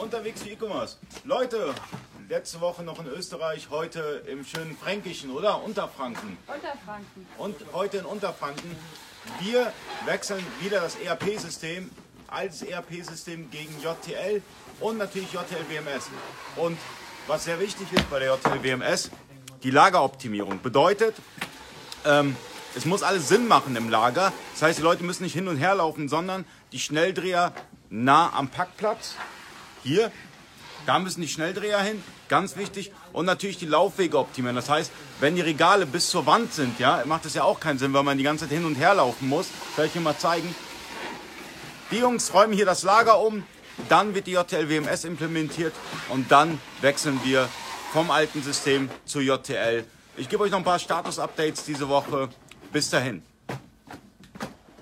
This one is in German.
unterwegs für E-Commerce. Leute, letzte Woche noch in Österreich, heute im schönen Fränkischen, oder? Unterfranken. Unterfranken. Und heute in Unterfranken. Wir wechseln wieder das ERP-System, altes ERP-System gegen JTL und natürlich JTL WMS. Und was sehr wichtig ist bei der JTL WMS, die Lageroptimierung. Bedeutet, ähm, es muss alles Sinn machen im Lager. Das heißt, die Leute müssen nicht hin und her laufen, sondern die Schnelldreher nah am Packplatz. Hier, da müssen die Schnelldreher hin, ganz wichtig. Und natürlich die Laufwege optimieren. Das heißt, wenn die Regale bis zur Wand sind, ja, macht das ja auch keinen Sinn, weil man die ganze Zeit hin und her laufen muss. Das werde ich Ihnen mal zeigen. Die Jungs räumen hier das Lager um, dann wird die JTL WMS implementiert und dann wechseln wir vom alten System zu JTL. Ich gebe euch noch ein paar Status-Updates diese Woche. Bis dahin.